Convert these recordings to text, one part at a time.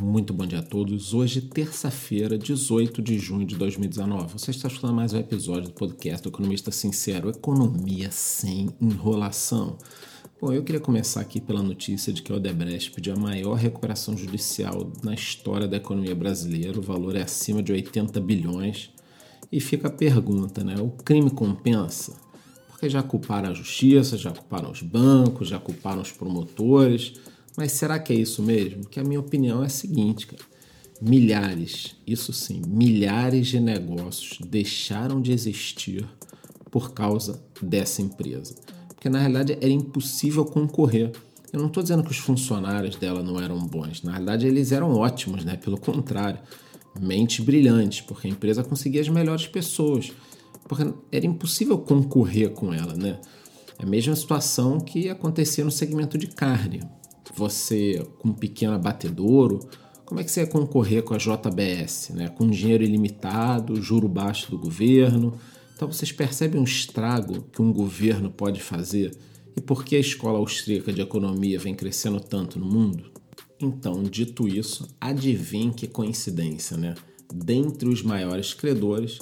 Muito bom dia a todos. Hoje, terça-feira, 18 de junho de 2019. Você está escutando mais um episódio do podcast do Economista Sincero, Economia sem enrolação. Bom, eu queria começar aqui pela notícia de que a Odebrecht pediu a maior recuperação judicial na história da economia brasileira. O valor é acima de 80 bilhões. E fica a pergunta, né? O crime compensa? Porque já culparam a justiça, já culparam os bancos, já culparam os promotores mas será que é isso mesmo? Que a minha opinião é a seguinte, cara. Milhares, isso sim, milhares de negócios deixaram de existir por causa dessa empresa. Porque na realidade era impossível concorrer. Eu não estou dizendo que os funcionários dela não eram bons, na realidade eles eram ótimos, né? Pelo contrário, mente brilhante, porque a empresa conseguia as melhores pessoas. Porque era impossível concorrer com ela, né? É a mesma situação que acontecia no segmento de carne você com um pequeno abatedouro, como é que você ia concorrer com a JBS, né? com dinheiro ilimitado, juro baixo do governo? Então vocês percebem um estrago que um governo pode fazer e por que a escola austríaca de economia vem crescendo tanto no mundo? Então, dito isso, adivinhe que coincidência, né? Dentre os maiores credores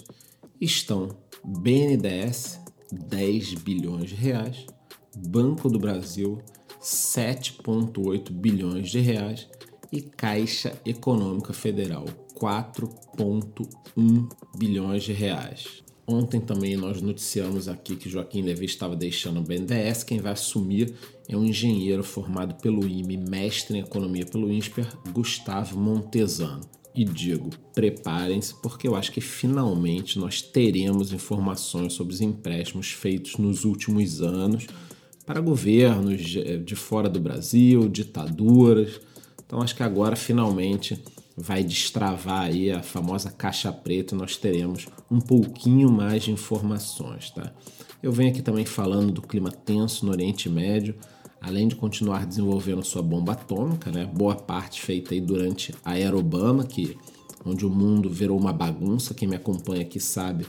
estão BNDES, 10 bilhões de reais, Banco do Brasil, 7,8 bilhões de reais e Caixa Econômica Federal 4,1 bilhões de reais. Ontem também nós noticiamos aqui que Joaquim Levy estava deixando o BNDES. Quem vai assumir é um engenheiro formado pelo IME, mestre em economia pelo INSPER, Gustavo Montesano. E digo, preparem-se, porque eu acho que finalmente nós teremos informações sobre os empréstimos feitos nos últimos anos para governos de fora do Brasil, ditaduras. Então acho que agora finalmente vai destravar aí a famosa caixa preta e nós teremos um pouquinho mais de informações, tá? Eu venho aqui também falando do clima tenso no Oriente Médio, além de continuar desenvolvendo sua bomba atômica, né? Boa parte feita aí durante a era Obama, que onde o mundo virou uma bagunça, quem me acompanha aqui sabe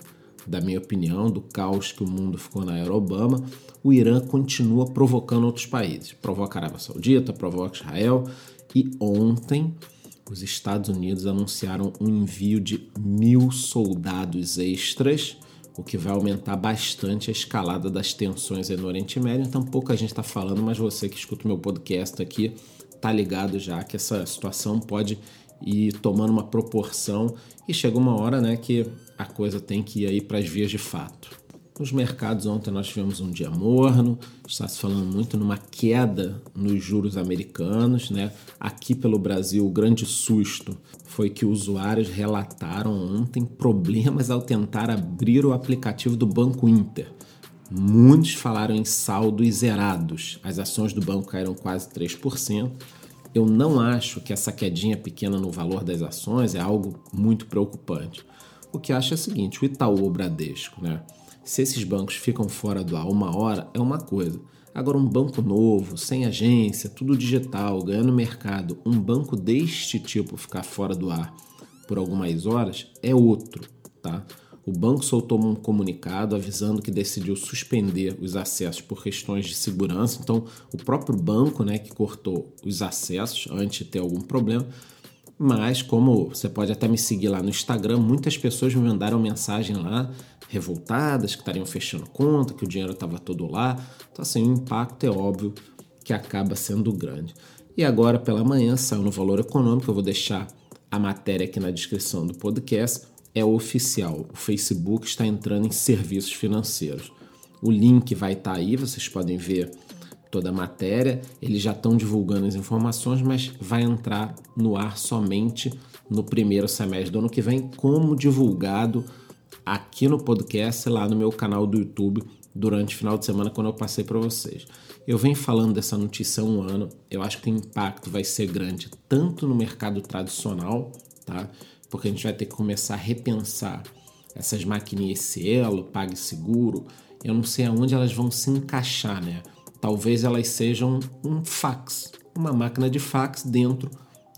da minha opinião, do caos que o mundo ficou na era Obama, o Irã continua provocando outros países. Provoca a Arábia Saudita, provoca Israel e ontem os Estados Unidos anunciaram um envio de mil soldados extras, o que vai aumentar bastante a escalada das tensões no Oriente Médio. Então, pouca gente está falando, mas você que escuta o meu podcast aqui tá ligado já que essa situação pode ir tomando uma proporção e chega uma hora, né, que a coisa tem que ir aí para as vias de fato. Nos mercados ontem nós tivemos um dia morno, está se falando muito numa queda nos juros americanos, né? Aqui pelo Brasil, o grande susto foi que usuários relataram ontem problemas ao tentar abrir o aplicativo do Banco Inter. Muitos falaram em saldos zerados. As ações do banco caíram quase 3%. Eu não acho que essa quedinha pequena no valor das ações é algo muito preocupante. O que acho é o seguinte: o Itaú o Bradesco, né? Se esses bancos ficam fora do ar uma hora, é uma coisa. Agora, um banco novo, sem agência, tudo digital, ganhando mercado, um banco deste tipo ficar fora do ar por algumas horas é outro, tá? O banco soltou um comunicado avisando que decidiu suspender os acessos por questões de segurança. Então, o próprio banco, né, que cortou os acessos antes de ter algum problema. Mas, como você pode até me seguir lá no Instagram, muitas pessoas me mandaram mensagem lá revoltadas, que estariam fechando conta, que o dinheiro estava todo lá. Então, assim, o impacto é óbvio que acaba sendo grande. E agora, pela manhã, saiu no Valor Econômico, eu vou deixar a matéria aqui na descrição do podcast, é oficial. O Facebook está entrando em serviços financeiros. O link vai estar tá aí, vocês podem ver toda a matéria. Eles já estão divulgando as informações, mas vai entrar no ar somente no primeiro semestre do ano que vem, como divulgado aqui no podcast, lá no meu canal do YouTube, durante o final de semana, quando eu passei para vocês. Eu venho falando dessa notícia há um ano, eu acho que o impacto vai ser grande, tanto no mercado tradicional, tá? Porque a gente vai ter que começar a repensar essas maquininhas Cielo, PagSeguro, eu não sei aonde elas vão se encaixar, né? Talvez elas sejam um fax, uma máquina de fax dentro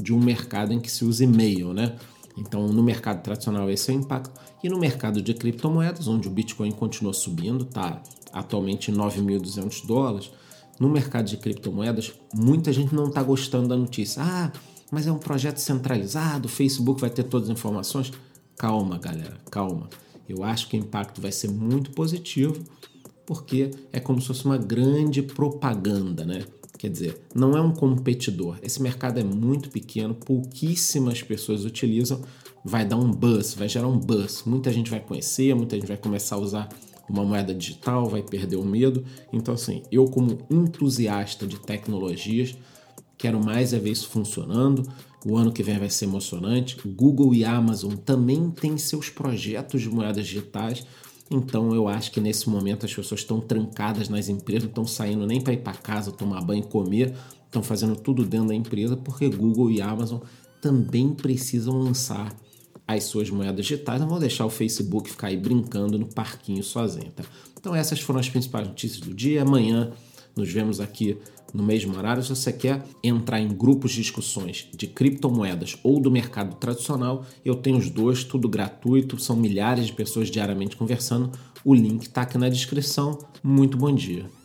de um mercado em que se usa e-mail, né? Então, no mercado tradicional, esse é o impacto. E no mercado de criptomoedas, onde o Bitcoin continua subindo, está atualmente em 9.200 dólares, no mercado de criptomoedas, muita gente não está gostando da notícia. Ah, mas é um projeto centralizado, o Facebook vai ter todas as informações. Calma, galera, calma. Eu acho que o impacto vai ser muito positivo, porque é como se fosse uma grande propaganda, né? Quer dizer, não é um competidor. Esse mercado é muito pequeno, pouquíssimas pessoas utilizam. Vai dar um buzz, vai gerar um buzz. Muita gente vai conhecer, muita gente vai começar a usar uma moeda digital, vai perder o medo. Então, assim, eu, como entusiasta de tecnologias, quero mais é ver isso funcionando. O ano que vem vai ser emocionante. Google e Amazon também têm seus projetos de moedas digitais. Então eu acho que nesse momento as pessoas estão trancadas nas empresas, não estão saindo nem para ir para casa, tomar banho e comer, estão fazendo tudo dentro da empresa, porque Google e Amazon também precisam lançar as suas moedas digitais. Não vou deixar o Facebook ficar aí brincando no parquinho sozinho, tá? Então essas foram as principais notícias do dia. Amanhã nos vemos aqui no mesmo horário. Se você quer entrar em grupos de discussões de criptomoedas ou do mercado tradicional, eu tenho os dois, tudo gratuito, são milhares de pessoas diariamente conversando. O link está aqui na descrição. Muito bom dia.